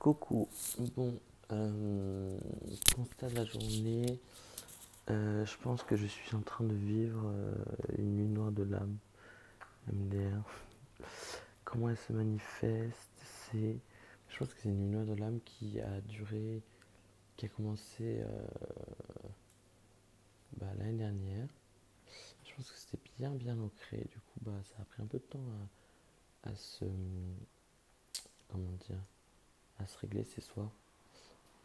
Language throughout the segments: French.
Coucou. Bon, euh, constat de la journée. Euh, je pense que je suis en train de vivre euh, une nuit noire de l'âme. MDR. Comment elle se manifeste C'est. Je pense que c'est une nuit noire de l'âme qui a duré. qui a commencé bah, l'année dernière. Je pense que c'était bien bien ancré. Du coup, bah, ça a pris un peu de temps à se. Comment dire à se régler ces soirs.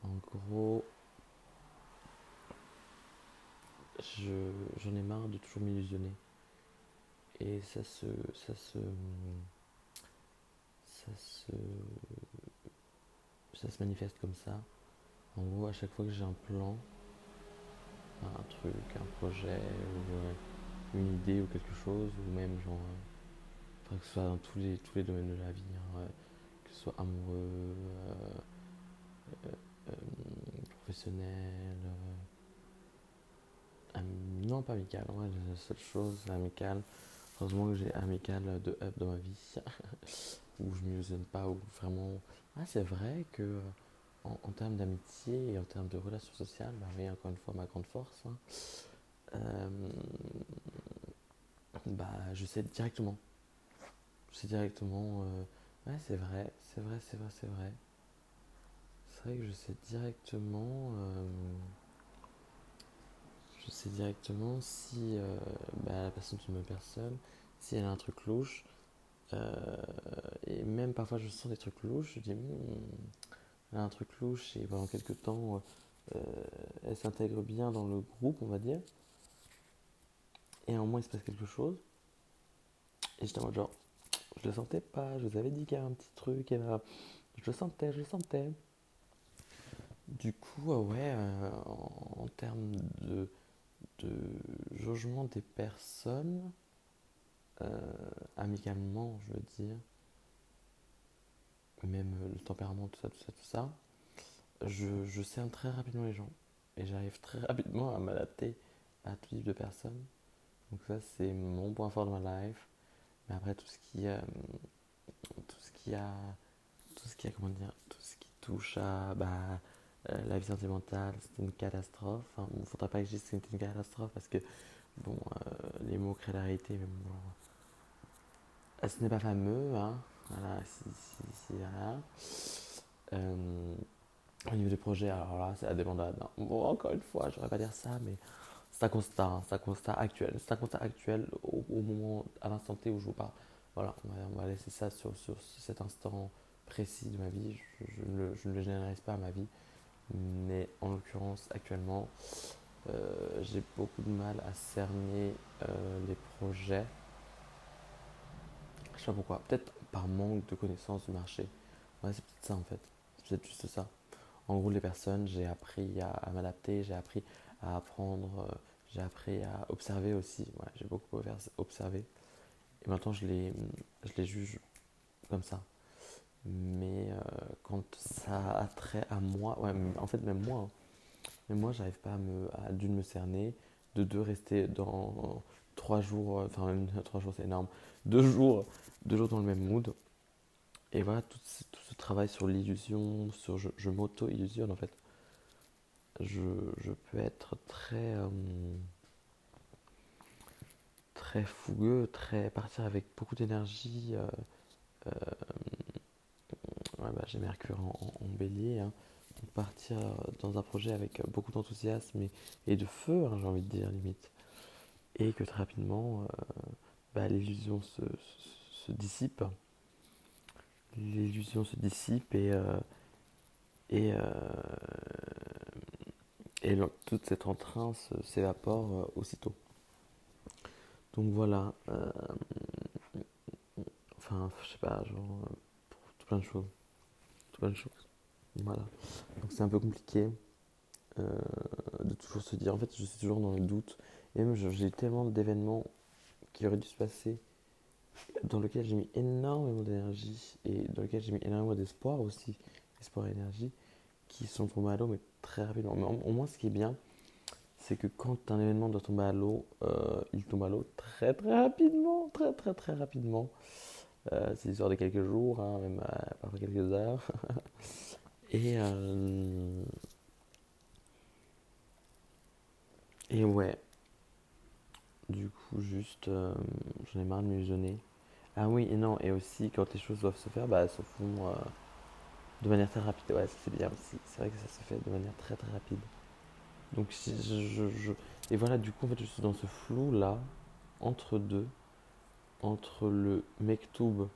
En gros, j'en ai marre de toujours m'illusionner. Et ça se, ça se, ça se, ça se manifeste comme ça. En gros, à chaque fois que j'ai un plan, un truc, un projet, ou euh, une idée ou quelque chose, ou même genre, euh, que ce soit dans tous les, tous les domaines de la vie, hein, soit amoureux, euh, euh, euh, professionnel, non pas amical, ouais, la seule chose, amical. Heureusement que j'ai amical de up dans ma vie, où je ne me pas, où vraiment. Ah, c'est vrai que en, termes d'amitié et en termes de relations sociales, bah oui, encore une fois, ma grande force, hein, bah, je sais directement. Je sais directement Ouais, c'est vrai, c'est vrai, c'est vrai, c'est vrai. C'est vrai que je sais directement. Euh, je sais directement si euh, bah, la personne est une bonne personne, si elle a un truc louche. Euh, et même parfois je sens des trucs louches, je dis hmm, elle a un truc louche et pendant quelques temps elle s'intègre bien dans le groupe, on va dire. Et à moment il se passe quelque chose. Et j'étais en mode genre, je le sentais pas, je vous avais dit qu'il y avait un petit truc, et là, je le sentais, je le sentais. Du coup, euh, ouais, euh, en, termes de, de jugement des personnes, euh, amicalement, je veux dire, même le tempérament, tout ça, tout ça, tout ça, je, je très rapidement les gens et j'arrive très rapidement à m'adapter à tout type de personnes. Donc ça, c'est mon point fort de ma life. Mais après, tout ce qui, euh, tout ce qui a, tout ce qui a, comment dire, tout ce qui touche à bah, euh, la vie sentimentale, c'était une catastrophe. il ne faudra pas que je que c'était une catastrophe parce que, bon, euh, les mots créent la réalité, mais bon, ce n'est pas fameux, hein. Voilà, si, si, si, au niveau des projets, alors là, c'est la débandade. Bon, encore une fois, je ne pas dire ça, mais c'est un constat, hein, actuel. C'est un constat actuel au, moment, à l'instant T où je vous parle. Voilà, on va, laisser ça sur, sur, cet instant précis de ma vie. Je, ne, le généralise pas à ma vie, mais en l'occurrence, actuellement, euh, j'ai beaucoup de mal à cerner euh, les projets. Je sais pas pourquoi. Peut-être par manque de connaissance du marché. Ouais, c'est peut-être ça en fait. C'est juste ça. En gros, les personnes, j'ai appris à m'adapter, j'ai appris à apprendre, euh, j'ai appris à observer aussi. j'ai beaucoup observé. Et maintenant, je les, je les juge comme ça. Mais euh, quand ça a trait à moi, en fait, même moi, hein. moi, j'arrive pas à, me, à d'une me cerner, de deux rester dans trois jours, euh, enfin, même trois jours, c'est énorme, deux jours, deux jours dans le même mood. Et voilà, tout, tout ce travail sur l'illusion, sur je, je m'auto-illusionne en fait je, peux être très, euh, très fougueux, très partir avec beaucoup d'énergie. Euh, euh, bah, j'ai Mercure en, bélier. Hein. partir dans un projet avec beaucoup d'enthousiasme et, de feu, hein, j'ai envie de dire limite. Et que très rapidement, bah, l'illusion se, dissipe. L'illusion se dissipe et et toute cette entrain s'évapore euh, aussitôt. Donc voilà, euh, enfin, je sais pas, genre, euh, pour tout plein de choses. Tout plein de choses. Voilà. Donc c'est un peu compliqué de toujours se dire, en fait, je suis toujours dans le doute. Et même, j'ai tellement d'événements qui auraient dû se passer, dans lesquels j'ai mis énormément d'énergie et dans lesquels j'ai mis énormément d'espoir aussi, espoir et énergie, qui sont tombés à l'eau, mais très rapidement. Mais au moins, ce qui est bien, c'est que quand un événement doit tomber à l'eau, euh, il tombe à l'eau très très rapidement, très très très rapidement. Euh, c'est l'histoire de quelques jours, hein, même euh, parfois quelques heures. Et, et ouais. Du coup, juste, j'en ai marre de m'illusionner. Ah oui, et non, et aussi, quand les choses doivent se faire, bah, elles se font de manière très rapide. Ouais, c'est bien aussi. C'est vrai que ça se fait de manière très très rapide. Donc, si je, Et voilà, du coup, en fait, je suis dans ce flou là, entre deux, entre le mektoub,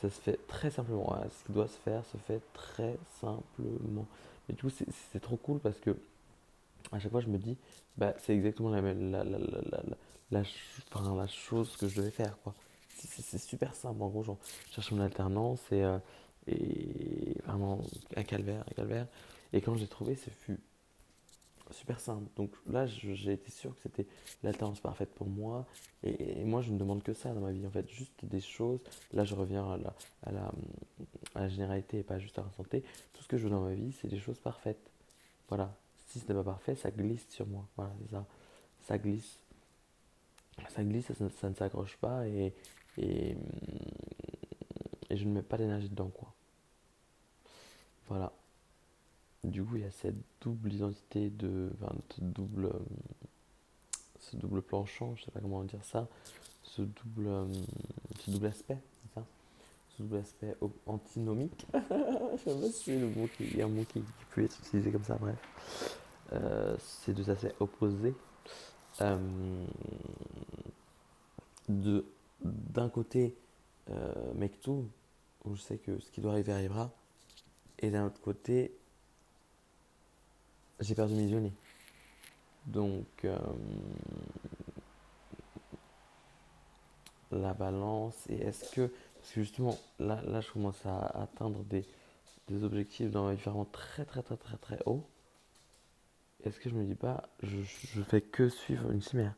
ça se fait très simplement. ce qui doit se faire se fait très simplement. Mais du coup, c'est trop cool parce que à chaque fois, je me dis, bah, c'est exactement la, la, la, la, la, chose que je devais faire. C'est super simple. En gros, je cherche mon alternance et, euh, et vraiment un calvaire, un calvaire. Et quand j'ai trouvé, ce fut super simple. Donc là, j'ai été sûr que c'était l'alternance parfaite pour moi. Et, moi, je ne demande que ça dans ma vie, en fait. Juste des choses. Là, je reviens à la, généralité et pas juste à la santé. Tout ce que je veux dans ma vie, c'est des choses parfaites. Voilà. Si ce n'est pas parfait, ça glisse sur moi. Voilà, c'est ça. Ça glisse. Ça glisse, ça, ne s'accroche pas et, et je ne mets pas d'énergie dedans, quoi. Voilà du coup, il y a cette double identité de. Enfin, double. Euh, ce double planchon, je sais pas comment dire ça. Ce double, euh, ce double aspect, ça? Ce double aspect antinomique. je sais pas si le mot qui, il un mot qui, peut être utilisé comme ça, bref. Euh, ces deux aspects opposés. de d'un côté, euh, où je sais que ce qui doit arriver arrivera, et d'un autre côté, j'ai perdu mes yeux Donc, euh, la balance, et est-ce que, parce que justement, là, là, je commence à atteindre des, objectifs dans ma vie vraiment très, très, très, très, très haut. Est-ce que je me dis pas, je, je fais que suivre une chimère?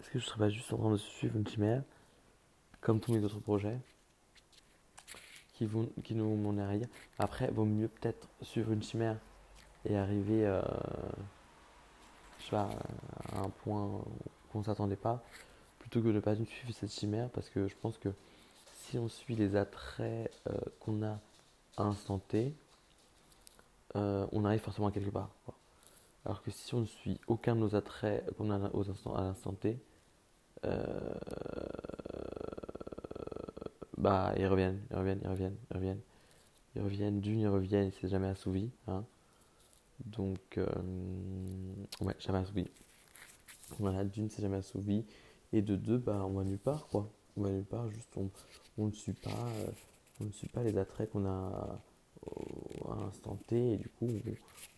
Est-ce que je serais pas juste en train de suivre une chimère, comme tous mes autres projets? Qui, vont, qui vont rien Après, vaut mieux peut-être suivre une chimère et arriver euh, à un point qu'on ne s'attendait pas, plutôt que de ne pas suivre cette chimère, parce que je pense que si on suit les attraits euh, qu'on a à instant T, euh, on arrive forcément à quelque part. Alors que si on ne suit aucun de nos attraits qu'on a à l'instant T, bah ils reviennent, ils reviennent, ils reviennent, ils reviennent. Ils reviennent, d'une, ils reviennent, c'est jamais assouvi. Hein. Donc, euh, ouais, jamais assouvi. Voilà, d'une, c'est jamais assouvi. Et de deux, bah, on va nulle part, quoi. On va nulle part, juste on, on ne suit pas, euh, on ne suit pas les attraits qu'on a à l'instant T, et du coup,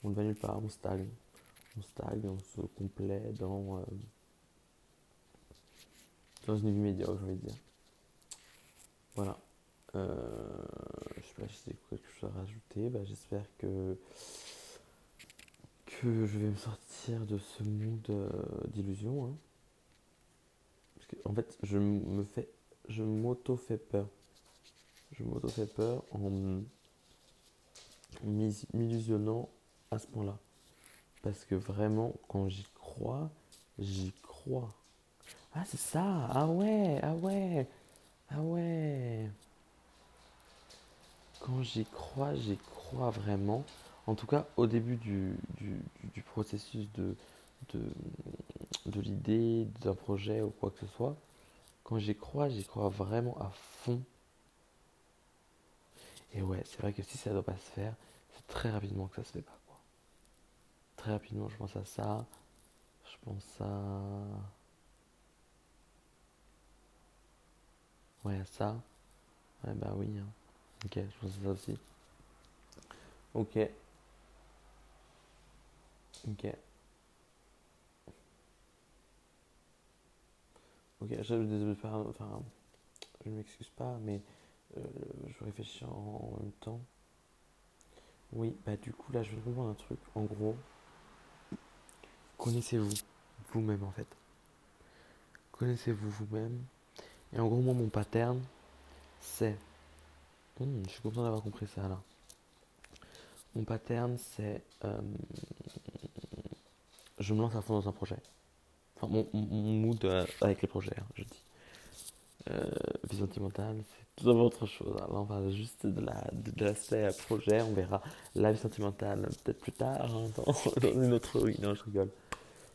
on, ne va nulle part, on stagne. On stagne, on se complaît dans, euh, dans une vie médiocre, j'ai envie dire. Voilà. je sais pas si c'est quelque chose à rajouter. Bah, J'espère que que je vais me sortir de ce monde euh, d'illusion. Hein. en fait, je me fais, je m'auto fais peur. Je m'auto fais peur en m'illusionnant à ce point-là. Parce que vraiment, quand j'y crois, j'y crois. Ah, c'est ça. Ah ouais, ah ouais, ah ouais. Quand j'y crois, j'y crois vraiment. En tout cas, au début du, du, processus de, de, de l'idée, d'un projet ou quoi que ce soit, quand j'y crois, j'y crois vraiment à fond. Et ouais, c'est vrai que si ça ne doit pas se faire, c'est très rapidement que ça se fait pas. Très rapidement, je pense à ça. Je pense à. Ouais, ça. Ouais, bah oui. Hein. Ok, je pense à ça aussi. Ok. Ok. Ok, je, désolé, enfin, je m'excuse pas, mais euh, je réfléchis en, même temps. Oui, bah du coup là je vais comprendre un truc. En gros, connaissez-vous vous-même en fait. Connaissez-vous vous-même. En gros, moi mon pattern, c'est... Hmm, je suis content d'avoir compris ça là. Mon pattern, c'est euh, je me lance à fond dans un projet. Enfin, mon, mood euh, avec les projets, hein, je dis. Euh, vie sentimentale, c'est tout autre chose. Là, on parle juste de l'aspect la, de projet. On verra la vie sentimentale peut-être plus tard, hein, dans, une autre. Oui, non, je rigole.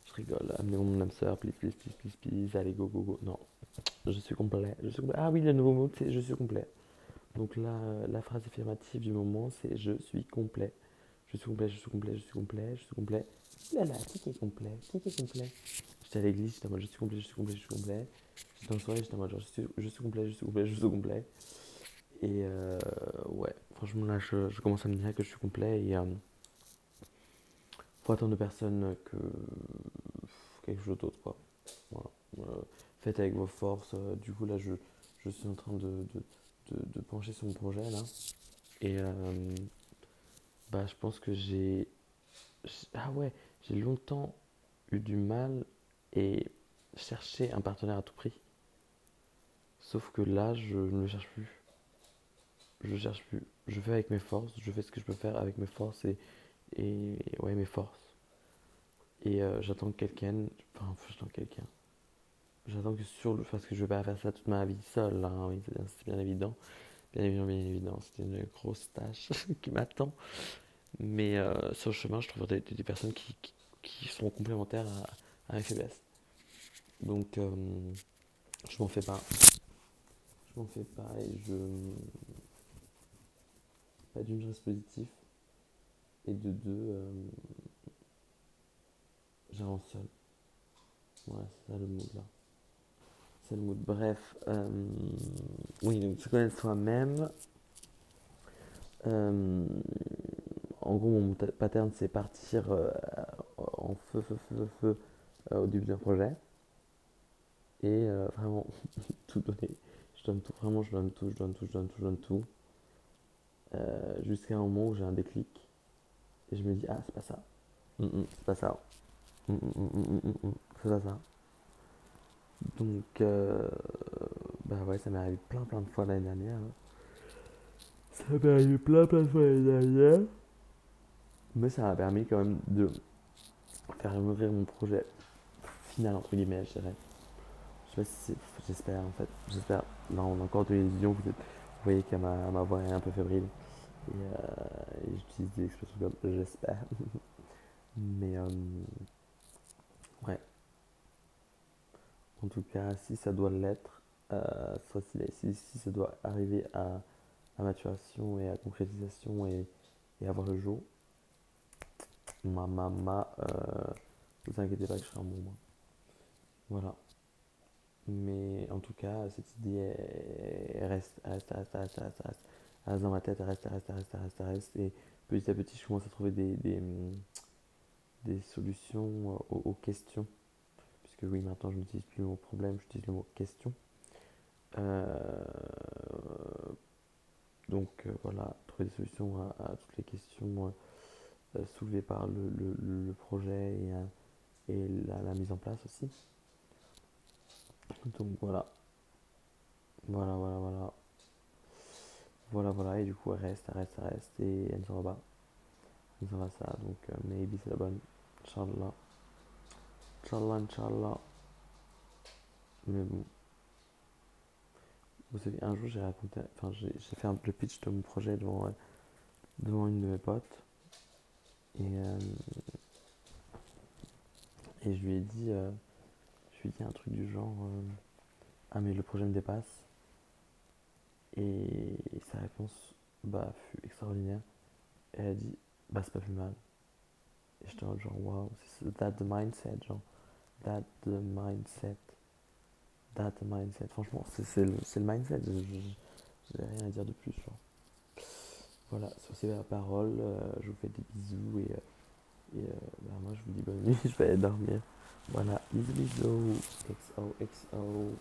Je rigole. Amenez mon âme sœur, please, please, please, please, please. Allez, go, go, go. Non, je suis complet. Je suis complet. Ah oui, le nouveau mot, c'est je suis complet. Donc là, la phrase affirmative du moment, c'est je suis complet. Je suis complet, je suis complet, je suis complet, je suis complet. Là là, qui est complet Qui est complet J'étais à l'église, j'étais en mode je suis complet, je suis complet, je suis complet. J'étais en soirée, j'étais en mode je, suis, je suis complet, je suis complet, je suis complet. Et euh, ouais, franchement là, je, je, commence à me dire que je suis complet et euh, faut attendre de personne que quelque chose d'autre quoi. Voilà. Euh, faites avec vos forces. Euh, du coup là, je, je suis en train de, de, de, pencher sur mon projet là. Et euh, bah, je pense que j'ai. Ah ouais, j'ai longtemps eu du mal et cherché un partenaire à tout prix. Sauf que là, je ne le cherche plus. Je ne cherche plus. Je fais avec mes forces, je fais ce que je peux faire avec mes forces et, et ouais, mes forces. Et euh, j'attends que quelqu'un. Enfin, j'attends quelqu'un. J'attends que sur le. Parce que je vais pas faire ça toute ma vie seule, hein, oui, c'est bien évident. Bien évidemment, bien évident, c'est une grosse tâche qui m'attend. Mais euh, sur le chemin, je trouve des, personnes qui, qui, sont complémentaires à, à mes faiblesses. Donc, euh, je m'en fais pas. Je m'en fais pas et je. Pas d'une, je reste positif. Et de deux, euh, j'avance seul. Voilà, c'est ça le mood là. Bref, euh, oui, donc se connaître soi-même. Euh, en gros, mon pattern, c'est partir euh, en feu, feu, feu, feu, feu au début d'un projet. Et vraiment, tout donner. Je donne tout, vraiment, je donne tout, je donne tout, je donne tout, je donne tout. Jusqu'à un moment où j'ai un déclic. Et je me dis, ah, c'est pas ça. Mm, mm, c'est pas ça. Mm, c'est pas ça. Donc, euh, bah ouais, ça m'est arrivé plein plein de fois l'année dernière. Hein. Ça m'est arrivé plein plein de fois l'année dernière. Mais ça m'a permis quand même de faire mûrir mon projet final, entre guillemets, je dirais. Je sais pas si j'espère en fait. J'espère. Là, on a encore de l'illusion. Vous, vous voyez que ma, ma voix est un peu fébrile. Et, euh, j'utilise des expressions comme j'espère. Mais, euh, ouais. En tout cas, si ça doit l'être, euh, si, si, ça doit arriver à, à, maturation et à concrétisation et, et avoir le jour, ma maman, euh, vous inquiétez pas que je serai un bon moi. Voilà. Mais en tout cas, cette idée reste, reste, reste, reste, reste, reste, reste dans ma tête, reste, reste, reste, reste, reste. Et petit à petit, je commence à trouver des, des, des solutions aux questions oui, maintenant je n'utilise plus le mot problème, j'utilise le mot question. Euh, donc euh, voilà, trouver des solutions à, toutes les questions euh, soulevées par le, projet et, la, mise en place aussi. Donc voilà. Voilà, voilà, voilà. Voilà, voilà, et du coup elle reste, elle reste, elle reste, et elle ne s'en va pas. Elle s'en va ça, donc maybe c'est la bonne. Inch'Allah. Inch'Allah, Inch'Allah. Mais bon. Vous savez, un jour j'ai raconté, enfin j'ai fait un, le pitch de mon projet devant, euh, devant une de mes potes. Et, euh, et je lui ai dit, euh, je lui ai dit un truc du genre, ah mais le projet me dépasse. Et, sa réponse bah, fut extraordinaire. Elle a dit, bah c'est pas plus mal. Et j'étais genre, wow, c'est that the mindset, genre, that mindset. That mindset. Franchement, c'est le, le, mindset. Je n'ai rien à dire de plus. Voilà, sur ces paroles, euh, je vous fais des bisous et, euh, et euh, bah, moi je vous dis bonne nuit, je vais aller dormir. Voilà, bisous bisous, XO, XO.